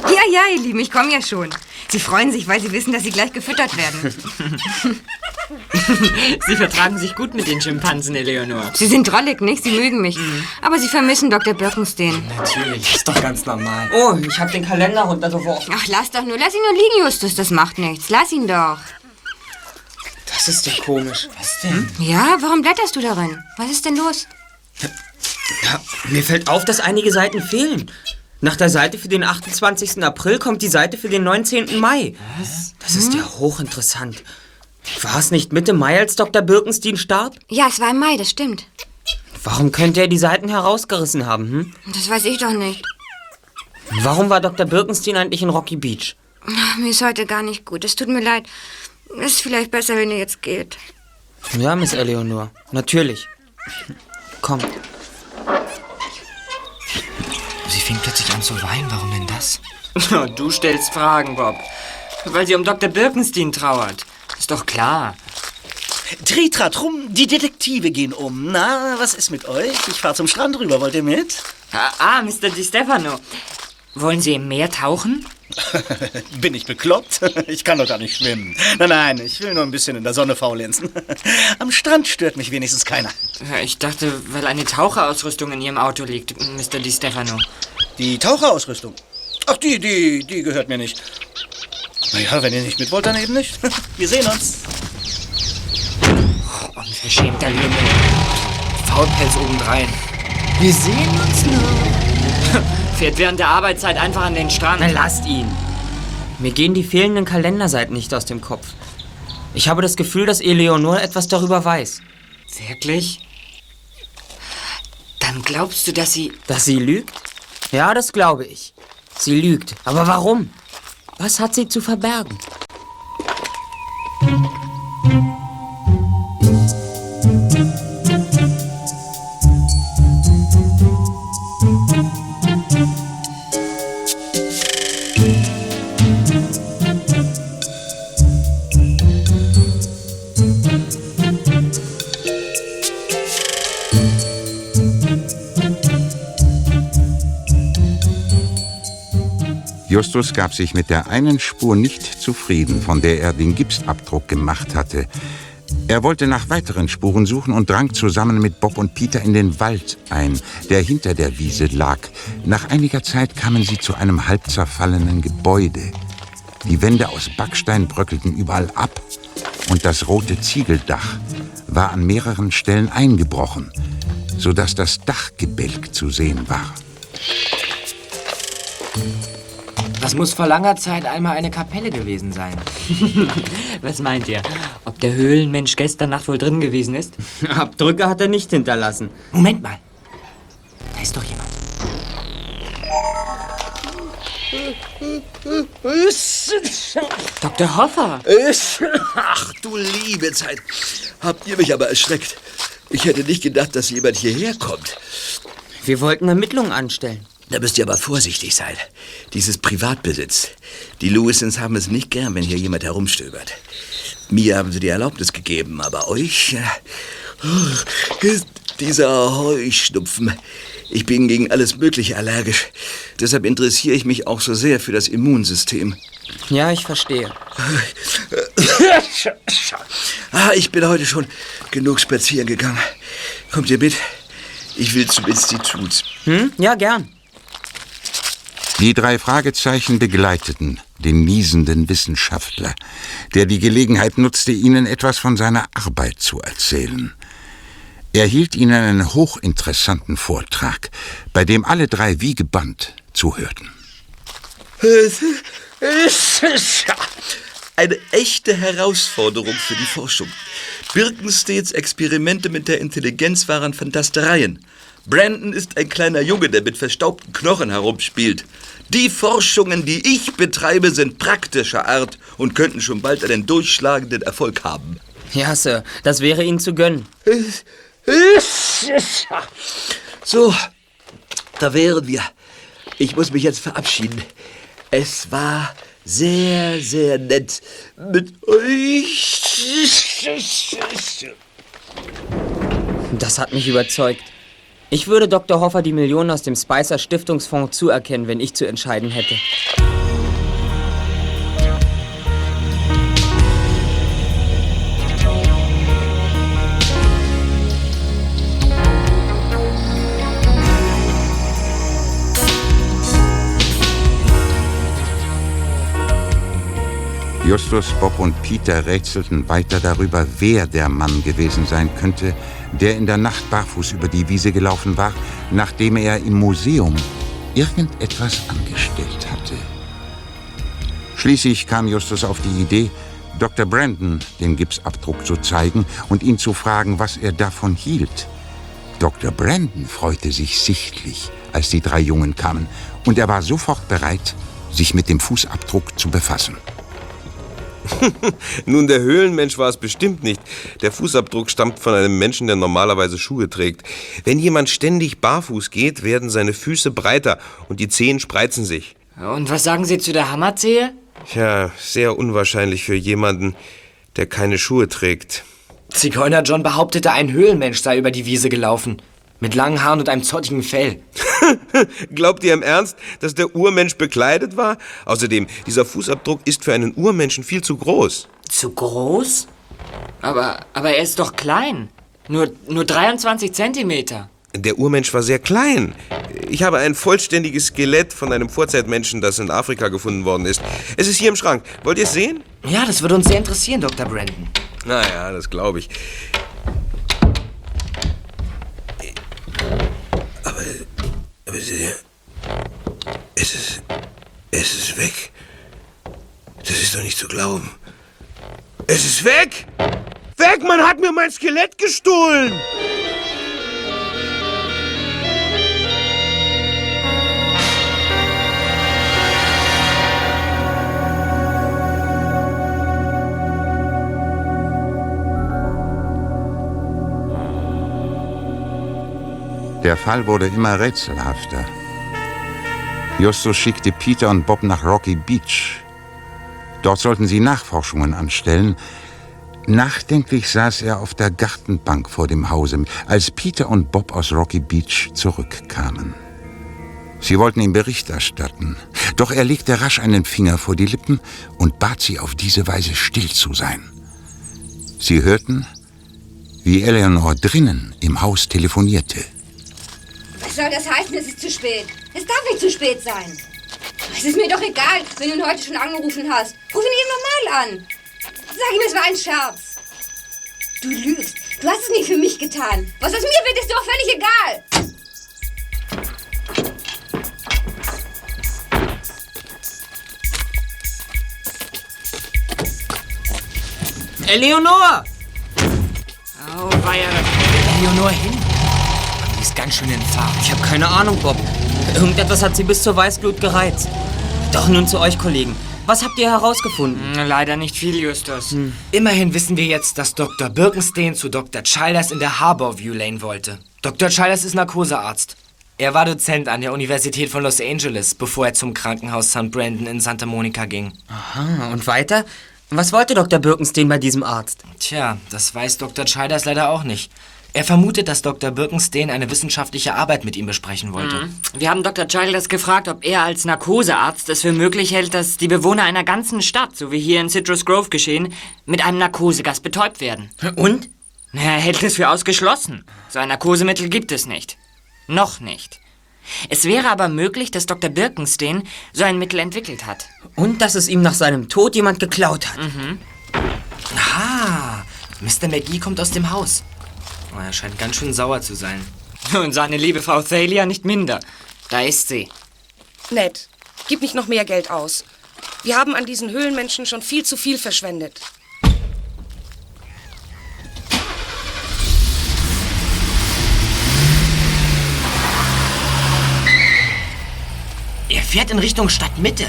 Ja, ja, ihr Lieben, ich komme ja schon. Sie freuen sich, weil sie wissen, dass sie gleich gefüttert werden. *laughs* Sie vertragen sich gut mit den Schimpansen, Eleonore. Sie sind drollig, nicht? Sie mögen mich. Aber sie vermissen Dr. Birkenstein. Natürlich, ist doch ganz normal. Oh, ich habe den Kalender runtergeworfen. Ach, lass doch nur. Lass ihn nur liegen, Justus. Das macht nichts. Lass ihn doch. Das ist ja komisch. Was denn? Ja, warum blätterst du darin? Was ist denn los? Ja, mir fällt auf, dass einige Seiten fehlen. Nach der Seite für den 28. April kommt die Seite für den 19. Mai. Was? Das ist ja hochinteressant. War es nicht Mitte Mai, als Dr. Birkenstein starb? Ja, es war im Mai, das stimmt. Warum könnte er die Seiten herausgerissen haben, hm? Das weiß ich doch nicht. Warum war Dr. Birkenstein eigentlich in Rocky Beach? Ach, Mir ist heute gar nicht gut. Es tut mir leid. Ist vielleicht besser, wenn ihr jetzt geht. Ja, Miss Eleonore, natürlich. Kommt. Sie fing plötzlich an zu weinen. Warum denn das? *laughs* Du stellst Fragen, Bob. Weil sie um Dr. Birkenstein trauert. Ist doch klar. Tritratrum, die Detektive gehen um. Na, was ist mit euch? Ich fahr zum Strand rüber. Wollt ihr mit? Ah, ah Mr. Di Stefano. Wollen Sie im Meer tauchen? *laughs* Bin ich bekloppt? *laughs* Ich kann doch gar nicht schwimmen. Nein, nein, ich will nur ein bisschen in der Sonne faulenzen. *laughs* Am Strand stört mich wenigstens keiner. Ich dachte, weil eine Taucherausrüstung in Ihrem Auto liegt, Mr. Di Stefano. Die Taucherausrüstung? Ach, die, die, die gehört mir nicht. Naja, wenn ihr nicht mit wollt, dann eben nicht. Wir sehen uns. Unverschämter Lümmel. Faulpelz obendrein. Wir sehen uns nur. Fährt während der Arbeitszeit einfach an den Strand. Na, lasst ihn. Mir gehen die fehlenden Kalenderseiten nicht aus dem Kopf. Ich habe das Gefühl, dass Eleonore etwas darüber weiß. Wirklich? Dann glaubst du, dass sie... Dass sie lügt? Ja, das glaube ich. Sie lügt. Aber warum? Was hat sie zu verbergen? Justus gab sich mit der einen Spur nicht zufrieden, von der er den Gipsabdruck gemacht hatte. Er wollte nach weiteren Spuren suchen und drang zusammen mit Bob und Peter in den Wald ein, der hinter der Wiese lag. Nach einiger Zeit kamen sie zu einem halb zerfallenen Gebäude. Die Wände aus Backstein bröckelten überall ab und das rote Ziegeldach war an mehreren Stellen eingebrochen, sodass das Dachgebälk zu sehen war. Das muss vor langer Zeit einmal eine Kapelle gewesen sein. *laughs* Was meint ihr? Ob der Höhlenmensch gestern Nacht wohl drin gewesen ist? *laughs* Abdrücke hat er nicht hinterlassen. Moment mal. Da ist doch jemand. Dr. Hoffer. Ach du liebe Zeit. Habt ihr mich aber erschreckt. Ich hätte nicht gedacht, dass jemand hierher kommt. Wir wollten Ermittlungen anstellen. Da müsst ihr aber vorsichtig sein. Dies ist Privatbesitz. Die Lewisons haben es nicht gern, wenn hier jemand herumstöbert. Mir haben sie die Erlaubnis gegeben, aber euch äh, dieser Heuschnupfen. Ich bin gegen alles Mögliche allergisch. Deshalb interessiere ich mich auch so sehr für das Immunsystem. Ja, ich verstehe. *laughs* Ah, ich bin heute schon genug spazieren gegangen. Kommt ihr mit? Ich will zum Institut. Hm? Ja, gern. Die drei Fragezeichen begleiteten den niesenden Wissenschaftler, der die Gelegenheit nutzte, ihnen etwas von seiner Arbeit zu erzählen. Er hielt ihnen einen hochinteressanten Vortrag, bei dem alle drei wie gebannt zuhörten. Eine echte Herausforderung für die Forschung. Birkensteds Experimente mit der Intelligenz waren Fantastereien. Brandon ist ein kleiner Junge, der mit verstaubten Knochen herumspielt. Die Forschungen, die ich betreibe, sind praktischer Art und könnten schon bald einen durchschlagenden Erfolg haben. Ja, Sir, das wäre Ihnen zu gönnen. So, da wären wir. Ich muss mich jetzt verabschieden. Es war sehr, sehr nett mit euch. Das hat mich überzeugt. Ich würde Dr. Hoffer die Millionen aus dem Spicer Stiftungsfonds zuerkennen, wenn ich zu entscheiden hätte. Justus, Bob und Peter rätselten weiter darüber, wer der Mann gewesen sein könnte, der in der Nacht barfuß über die Wiese gelaufen war, nachdem er im Museum irgendetwas angestellt hatte. Schließlich kam Justus auf die Idee, Dr. Brandon den Gipsabdruck zu zeigen und ihn zu fragen, was er davon hielt. Dr. Brandon freute sich sichtlich, als die drei Jungen kamen, und er war sofort bereit, sich mit dem Fußabdruck zu befassen. *laughs* Nun, der Höhlenmensch war es bestimmt nicht. Der Fußabdruck stammt von einem Menschen, der normalerweise Schuhe trägt. Wenn jemand ständig barfuß geht, werden seine Füße breiter und die Zehen spreizen sich. Und was sagen Sie zu der Hammerzehe? Tja, sehr unwahrscheinlich für jemanden, der keine Schuhe trägt. Zigeuner John behauptete, ein Höhlenmensch sei über die Wiese gelaufen. Mit langen Haaren und einem zottigen Fell. *laughs* Glaubt ihr im Ernst, dass der Urmensch bekleidet war? Außerdem, dieser Fußabdruck ist für einen Urmenschen viel zu groß. Zu groß? Aber, aber er ist doch klein. Nur, nur 23 Zentimeter. Der Urmensch war sehr klein. Ich habe ein vollständiges Skelett von einem Vorzeitmenschen, das in Afrika gefunden worden ist. Es ist hier im Schrank. Wollt ihr es sehen? Ja, das würde uns sehr interessieren, Dr. Brandon. Naja, das glaube ich. Aber, aber es ist, es ist weg. Das ist doch nicht zu glauben. Es ist weg! Weg! Man hat mir mein Skelett gestohlen! Der Fall wurde immer rätselhafter. Justus schickte Peter und Bob nach Rocky Beach. Dort sollten sie Nachforschungen anstellen. Nachdenklich saß er auf der Gartenbank vor dem Hause, als Peter und Bob aus Rocky Beach zurückkamen. Sie wollten ihm Bericht erstatten, doch er legte rasch einen Finger vor die Lippen und bat sie auf diese Weise still zu sein. Sie hörten, wie Eleanor drinnen im Haus telefonierte. Was soll das heißen, es ist zu spät? Es darf nicht zu spät sein. Es ist mir doch egal, wenn du ihn heute schon angerufen hast. Ruf ihn eben normal an. Sag ihm, es war ein Scherz. Du lügst. Du hast es nicht für mich getan. Was aus mir wird, ist dir auch völlig egal. Eleonor! Oh, weia. Eleonor hin. Die ist ganz schön in Fahrt. Ich habe keine Ahnung, Bob. Irgendetwas hat sie bis zur Weißglut gereizt. Doch nun zu euch, Kollegen. Was habt ihr herausgefunden? Hm, Leider nicht viel, Justus. Immerhin wissen wir jetzt, dass Dr. Birkenstein zu Dr. Childers in der Harborview Lane wollte. Dr. Childers ist Narkosearzt. Er war Dozent an der Universität von Los Angeles, bevor er zum Krankenhaus St. Brandon in Santa Monica ging. Aha, und weiter? Was wollte Dr. Birkenstein bei diesem Arzt? Tja, das weiß Dr. Childers leider auch nicht. Er vermutet, dass Dr. Birkenstein eine wissenschaftliche Arbeit mit ihm besprechen wollte. Mhm. Wir haben Dr. Childers gefragt, ob er als Narkosearzt es für möglich hält, dass die Bewohner einer ganzen Stadt, so wie hier in Citrus Grove geschehen, mit einem Narkosegas betäubt werden. Und? Er hält es für ausgeschlossen. So ein Narkosemittel gibt es nicht. Noch nicht. Es wäre aber möglich, dass Dr. Birkenstein so ein Mittel entwickelt hat. Und dass es ihm nach seinem Tod jemand geklaut hat. Mhm. Ah, Mr. McGee kommt aus dem Haus. Oh, er scheint ganz schön sauer zu sein. *laughs* Und seine liebe Frau Thalia nicht minder. Da ist sie. Ned, gib nicht noch mehr Geld aus. Wir haben an diesen Höhlenmenschen schon viel zu viel verschwendet. Er fährt in Richtung Stadtmitte.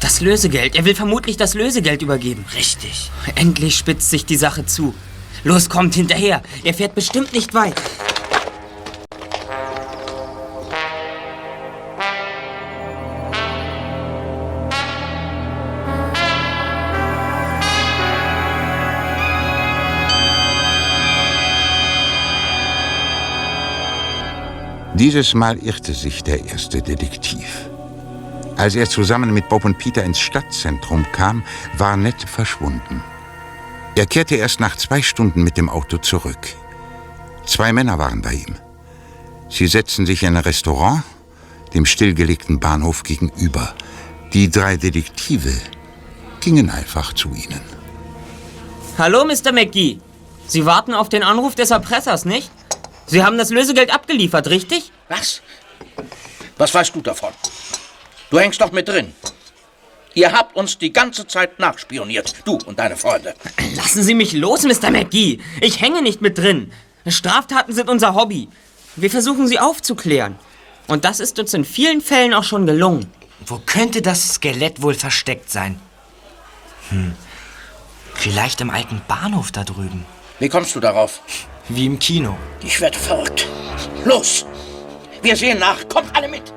Das Lösegeld. Er will vermutlich das Lösegeld übergeben. Richtig. Endlich spitzt sich die Sache zu. Los, kommt hinterher. Er fährt bestimmt nicht weit. Dieses Mal irrte sich der erste Detektiv. Als er zusammen mit Bob und Peter ins Stadtzentrum kam, war Ned verschwunden. Er kehrte erst nach zwei Stunden mit dem Auto zurück. Zwei Männer waren bei ihm. Sie setzten sich in ein Restaurant, dem stillgelegten Bahnhof gegenüber. Die drei Detektive gingen einfach zu ihnen. Hallo, Mr. McGee. Sie warten auf den Anruf des Erpressers, nicht? Sie haben das Lösegeld abgeliefert, richtig? Was? Was weißt du davon? Du hängst doch mit drin. Ihr habt uns die ganze Zeit nachspioniert, du und deine Freunde. Lassen Sie mich los, Mr. McGee. Ich hänge nicht mit drin. Straftaten sind unser Hobby. Wir versuchen sie aufzuklären. Und das ist uns in vielen Fällen auch schon gelungen. Wo könnte das Skelett wohl versteckt sein? Hm. Vielleicht im alten Bahnhof da drüben. Wie kommst du darauf? Wie im Kino. Ich werde verrückt. Los! Wir sehen nach. Kommt alle mit!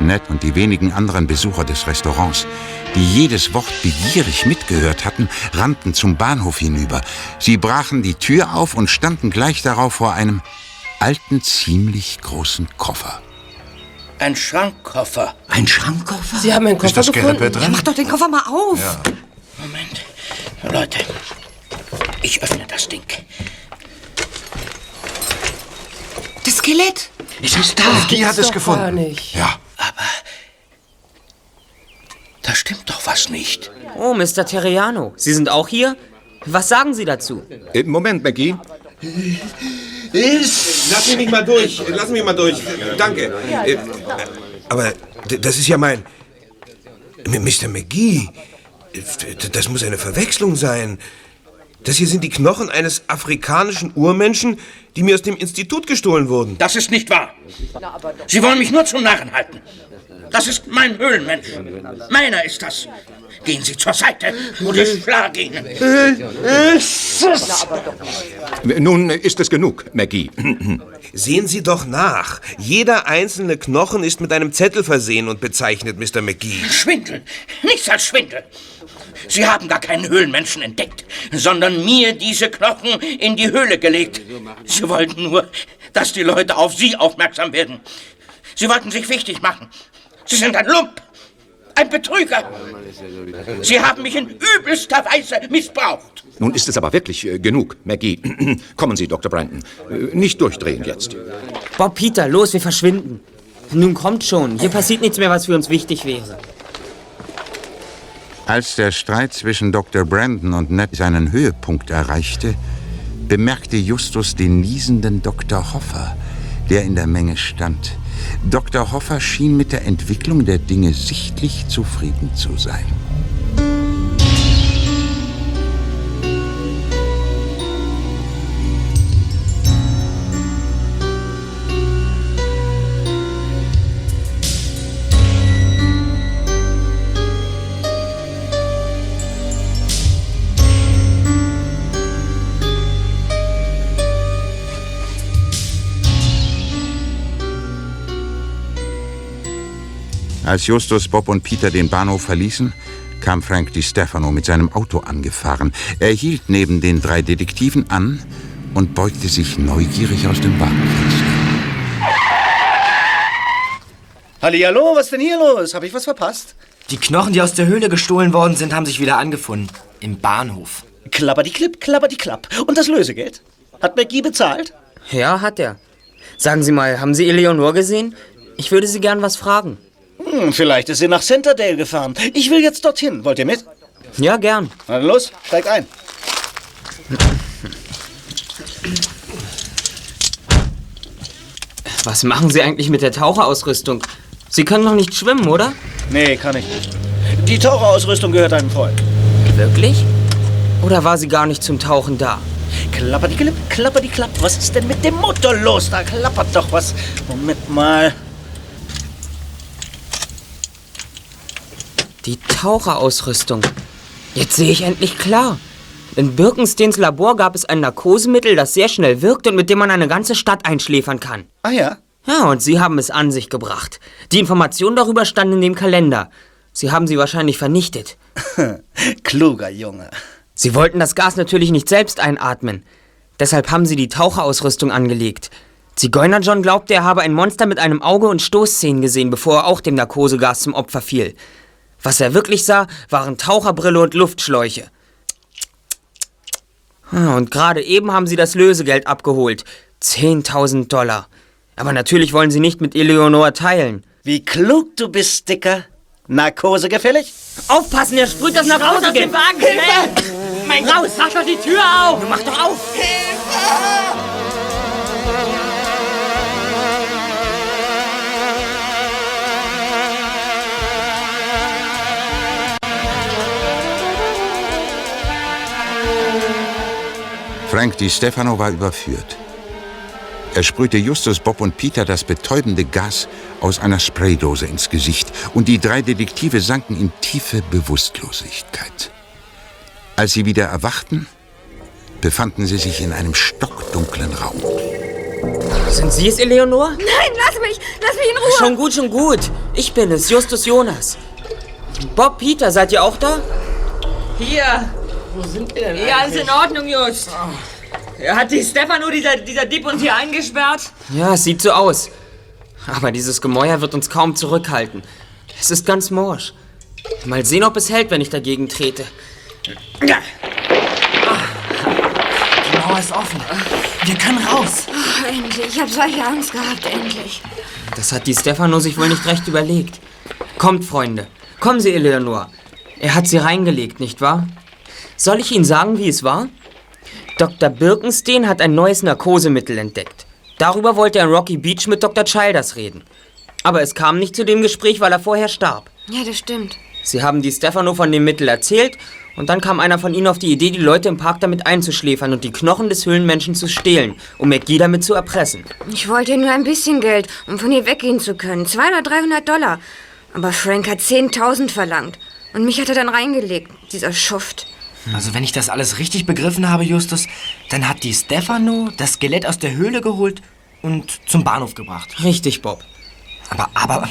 Ned und die wenigen anderen Besucher des Restaurants, die jedes Wort begierig mitgehört hatten, rannten zum Bahnhof hinüber. Sie brachen die Tür auf und standen gleich darauf vor einem alten, ziemlich großen Koffer. Ein Schrankkoffer. Ein Schrankkoffer? Sie haben einen Koffer das gefunden. Skelett drin? Ja, mach doch den Koffer mal auf. Ja. Moment. Leute, ich öffne das Ding. Das Skelett. Es ist da. Die hat es gefunden. gar nicht. Ja. Da stimmt doch was nicht. Oh, Mr. Terriano. Sie sind auch hier? Was sagen Sie dazu? Äh, Moment, McGee. Lass mich mal durch. Lass mich mal durch. Danke. Äh, Aber das ist ja mein. Mr. McGee. D- Das muss eine Verwechslung sein. Das hier sind die Knochen eines afrikanischen Urmenschen, die mir aus dem Institut gestohlen wurden. Das ist nicht wahr. Sie wollen mich nur zum Narren halten. Das ist mein Höhlenmensch. Meiner ist das. Gehen Sie zur Seite oder ich schlage Ihnen. Nun ist es genug, McGee. Sehen Sie doch nach. Jeder einzelne Knochen ist mit einem Zettel versehen und bezeichnet, Mr. McGee. Schwindel. Nichts als Schwindel. Sie haben gar keinen Höhlenmenschen entdeckt, sondern mir diese Knochen in die Höhle gelegt. Sie wollten nur, dass die Leute auf Sie aufmerksam werden. Sie wollten sich wichtig machen. Sie sind ein Lump, ein Betrüger. Sie haben mich in übelster Weise missbraucht. Nun ist es aber wirklich äh, genug, McGee. *clears throat* Kommen Sie, Dr. Brandon. Äh, nicht durchdrehen jetzt. Bob, Peter, los, wir verschwinden. Nun kommt schon. Hier passiert nichts mehr, was für uns wichtig wäre. Als der Streit zwischen Dr. Brandon und Ned seinen Höhepunkt erreichte, bemerkte Justus den niesenden Dr. Hoffer, der in der Menge stand. Dr. Hoffer schien mit der Entwicklung der Dinge sichtlich zufrieden zu sein. Als Justus, Bob und Peter den Bahnhof verließen, kam Frank Di Stefano mit seinem Auto angefahren. Er hielt neben den drei Detektiven an und beugte sich neugierig aus dem Wagenfenster. Hallihallo, was ist denn hier los? Habe ich was verpasst? Die Knochen, die aus der Höhle gestohlen worden sind, haben sich wieder angefunden. Im Bahnhof. Klapper die Klipp, klapper die Klapp. Und das Lösegeld? Hat McGee bezahlt? Ja, hat er. Sagen Sie mal, haben Sie Eleonore gesehen? Ich würde Sie gern was fragen. Hm, vielleicht ist sie nach Centerdale gefahren. Ich will jetzt dorthin. Wollt ihr mit? Ja, gern. Na los, steigt ein. Was machen Sie eigentlich mit der Taucherausrüstung? Sie können noch nicht schwimmen, oder? Nee, kann ich nicht. Die Taucherausrüstung gehört einem Freund. Wirklich? Oder war sie gar nicht zum Tauchen da? Klapper die Klipp, klapper die Klapp. Was ist denn mit dem Motor los? Da klappert doch was. Moment mal. Die Taucherausrüstung. Jetzt sehe ich endlich klar. In Birkensteins Labor gab es ein Narkosemittel, das sehr schnell wirkt und mit dem man eine ganze Stadt einschläfern kann. Ah ja? Ja, und Sie haben es an sich gebracht. Die Information darüber stand in dem Kalender. Sie haben sie wahrscheinlich vernichtet. *laughs* Kluger Junge. Sie wollten das Gas natürlich nicht selbst einatmen. Deshalb haben sie die Taucherausrüstung angelegt. Zigeuner John glaubte, er habe ein Monster mit einem Auge und Stoßzähnen gesehen, bevor er auch dem Narkosegas zum Opfer fiel. Was er wirklich sah, waren Taucherbrille und Luftschläuche. Ah, Und gerade eben haben sie das Lösegeld abgeholt. 10.000 Dollar. Aber natürlich wollen sie nicht mit Eleonore teilen. Wie klug du bist, Dicker. Narkose gefällig? Aufpassen, er sprüht das Raus Hause aus dem Wagen, schnell! Mein Raus, mach doch die Tür auf! Mach doch auf! Frank Di Stefano war überführt. Er sprühte Justus, Bob und Peter das betäubende Gas aus einer Spraydose ins Gesicht und die drei Detektive sanken in tiefe Bewusstlosigkeit. Als sie wieder erwachten, befanden sie sich in einem stockdunklen Raum. Sind Sie es, Eleonore? Nein, lass mich! Lass mich in Ruhe! Schon gut, schon gut. Ich bin es, Justus Jonas. Bob, Peter, seid ihr auch da? Hier! Wo sind wir denn Ja, ist in Ordnung, Just. Er hat die Stefano, dieser, dieser Dieb, uns hier eingesperrt? Ja, es sieht so aus. Aber dieses Gemäuer wird uns kaum zurückhalten. Es ist ganz morsch. Mal sehen, ob es hält, wenn ich dagegen trete. Die Mauer ist offen. Wir können raus. Oh, endlich. Ich habe solche Angst gehabt, endlich. Das hat die Stefano sich wohl nicht recht überlegt. Kommt, Freunde. Kommen Sie, Eleonore. Er hat sie reingelegt, nicht wahr? Soll ich Ihnen sagen, wie es war? Dr. Birkenstein hat ein neues Narkosemittel entdeckt. Darüber wollte er in Rocky Beach mit Dr. Childers reden. Aber es kam nicht zu dem Gespräch, weil er vorher starb. Ja, das stimmt. Sie haben die Stefano von dem Mittel erzählt und dann kam einer von ihnen auf die Idee, die Leute im Park damit einzuschläfern und die Knochen des Höhlenmenschen zu stehlen, um McGee damit zu erpressen. Ich wollte nur ein bisschen Geld, um von hier weggehen zu können. 200 oder 300 Dollar. Aber Frank hat 10.000 verlangt. Und mich hat er dann reingelegt, dieser Schuft. Also wenn ich das alles richtig begriffen habe, Justus, dann hat die Stefano das Skelett aus der Höhle geholt und zum Bahnhof gebracht. Richtig, Bob. Aber, aber,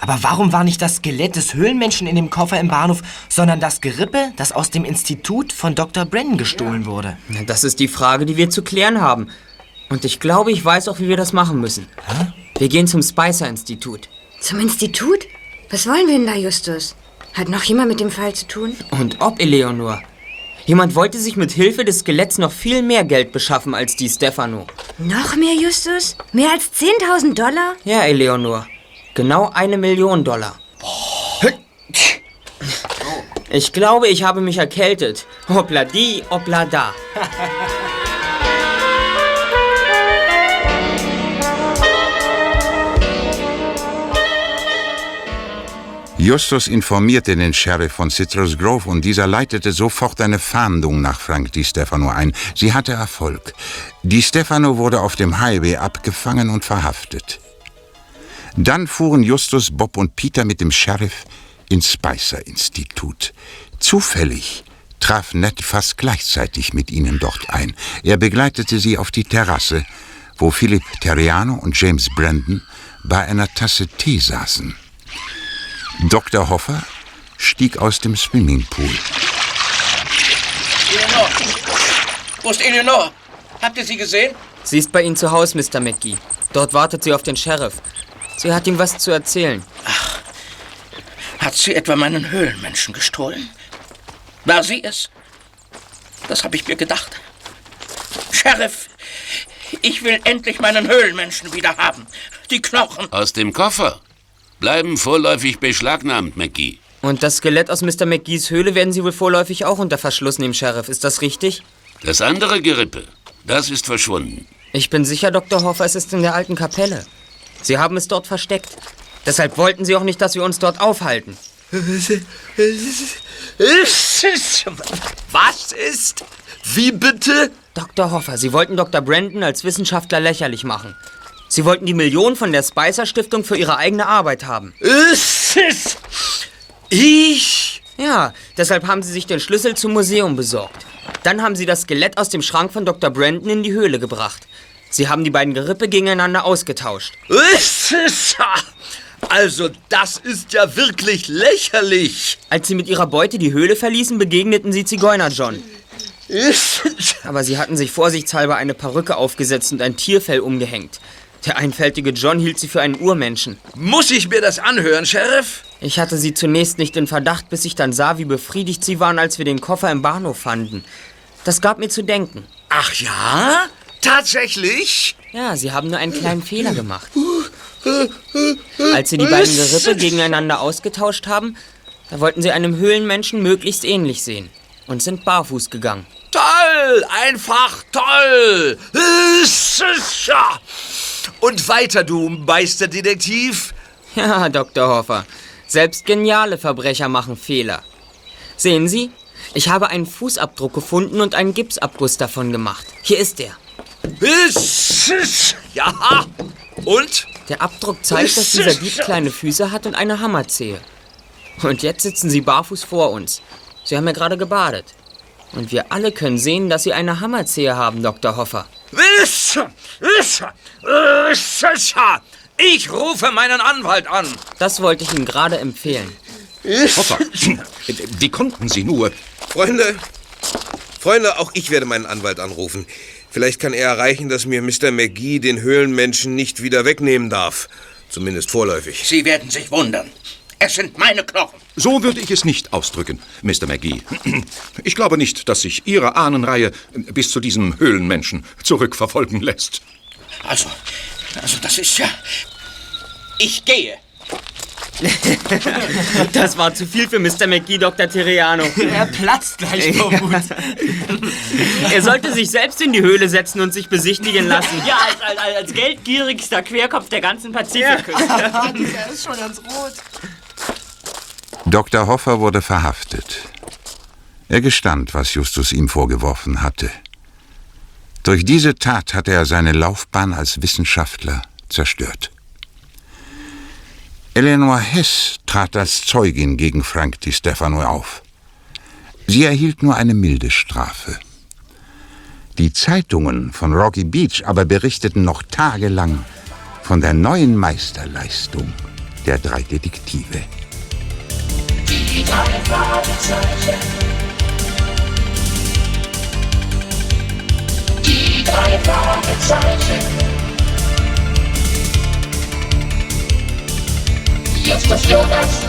aber warum war nicht das Skelett des Höhlenmenschen in dem Koffer im Bahnhof, sondern das Gerippe, das aus dem Institut von Dr. Brennan gestohlen wurde? Na, Das ist die Frage, die wir zu klären haben. Und ich glaube, ich weiß auch, wie wir das machen müssen. Wir gehen zum Spicer-Institut. Zum Institut? Was wollen wir denn da, Justus? Hat noch jemand mit dem Fall zu tun? Und ob, Eleonor? Jemand wollte sich mit Hilfe des Skeletts noch viel mehr Geld beschaffen als die Stefano. Noch mehr, Justus? Mehr als 10.000 Dollar? Ja, Eleonor. Genau eine Million Dollar. Ich glaube, ich habe mich erkältet. Hoppla die, hoppla da. *laughs* Justus informierte den Sheriff von Citrus Grove und dieser leitete sofort eine Fahndung nach Frank Di Stefano ein. Sie hatte Erfolg. Di Stefano wurde auf dem Highway abgefangen und verhaftet. Dann fuhren Justus, Bob und Peter mit dem Sheriff ins Spicer-Institut. Zufällig traf Ned fast gleichzeitig mit ihnen dort ein. Er begleitete sie auf die Terrasse, wo Philipp Terriano und James Brandon bei einer Tasse Tee saßen. Dr. Hoffer stieg aus dem Swimmingpool. Eleanor! Wo ist Eleanor? Habt ihr sie gesehen? Sie ist bei Ihnen zu Hause, Mr. McGee. Dort wartet sie auf den Sheriff. Sie hat ihm was zu erzählen. Hat sie etwa meinen Höhlenmenschen gestohlen? War sie es? Das habe ich mir gedacht. Sheriff, ich will endlich meinen Höhlenmenschen wieder haben. Die Knochen. Aus dem Koffer. Bleiben vorläufig beschlagnahmt, McGee. Und das Skelett aus Mr. McGees Höhle werden Sie wohl vorläufig auch unter Verschluss nehmen, Sheriff. Ist das richtig? Das andere Gerippe, das ist verschwunden. Ich bin sicher, Dr. Hoffer, es ist in der alten Kapelle. Sie haben es dort versteckt. Deshalb wollten Sie auch nicht, dass wir uns dort aufhalten. Was ist? Wie bitte? Dr. Hoffer, Sie wollten Dr. Brandon als Wissenschaftler lächerlich machen. Sie wollten die Millionen von der Spicer Stiftung für Ihre eigene Arbeit haben. Ich? Ja, deshalb haben Sie sich den Schlüssel zum Museum besorgt. Dann haben Sie das Skelett aus dem Schrank von Dr. Brandon in die Höhle gebracht. Sie haben die beiden Gerippe gegeneinander ausgetauscht. Also, das ist ja wirklich lächerlich. Als Sie mit Ihrer Beute die Höhle verließen, begegneten Sie Zigeuner John. Aber Sie hatten sich vorsichtshalber eine Perücke aufgesetzt und ein Tierfell umgehängt. Der einfältige John hielt Sie für einen Urmenschen. Muss ich mir das anhören, Sheriff? Ich hatte Sie zunächst nicht in Verdacht, bis ich dann sah, wie befriedigt Sie waren, als wir den Koffer im Bahnhof fanden. Das gab mir zu denken. Ach ja? Tatsächlich? Ja, Sie haben nur einen kleinen Fehler gemacht. Als Sie die beiden Gerippe gegeneinander ausgetauscht haben, da wollten Sie einem Höhlenmenschen möglichst ähnlich sehen und sind barfuß gegangen. Toll! Einfach toll! Und weiter, du Meisterdetektiv? Ja, Dr. Hoffer. Selbst geniale Verbrecher machen Fehler. Sehen Sie, ich habe einen Fußabdruck gefunden und einen Gipsabguss davon gemacht. Hier ist er. Ja. Und? Der Abdruck zeigt, dass dieser Dieb kleine Füße hat und eine Hammerzehe. Und jetzt sitzen Sie barfuß vor uns. Sie haben ja gerade gebadet. Und wir alle können sehen, dass Sie eine Hammerzehe haben, Dr. Hoffer. Ich rufe meinen Anwalt an. Das wollte ich Ihnen gerade empfehlen. Hoffer, wie konnten Sie nur? Freunde, Freunde, auch ich werde meinen Anwalt anrufen. Vielleicht kann er erreichen, dass mir Mr. McGee den Höhlenmenschen nicht wieder wegnehmen darf. Zumindest vorläufig. Sie werden sich wundern. Es sind meine Knochen. So würde ich es nicht ausdrücken, Mr. McGee. *clears throat* Ich glaube nicht, dass sich Ihre Ahnenreihe bis zu diesem Höhlenmenschen zurückverfolgen lässt. Also, also das ist ja... Ich gehe. *laughs* Das war zu viel für Mr. McGee, Dr. Terriano. Er platzt gleich vor *laughs* Wut. Er sollte sich selbst in die Höhle setzen und sich besichtigen lassen. Ja, als, als, als geldgierigster Querkopf der ganzen Pazifikküste. *laughs* Der ist schon ganz rot. Dr. Hoffer wurde verhaftet. Er gestand, was Justus ihm vorgeworfen hatte. Durch diese Tat hatte er seine Laufbahn als Wissenschaftler zerstört. Eleanor Hess trat als Zeugin gegen Frank Di Stefano auf. Sie erhielt nur eine milde Strafe. Die Zeitungen von Rocky Beach aber berichteten noch tagelang von der neuen Meisterleistung der drei Detektive. Die drei Fragezeichen. Die drei Fragezeichen. Justus Jonas,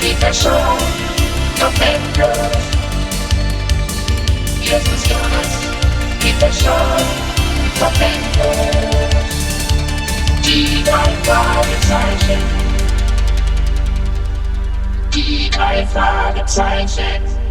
Peter Shaw, Tom Andrews. Justus Jonas, Peter Shaw, Tom Andrews. Die drei Fragezeichen. Die drei Fragezeichen.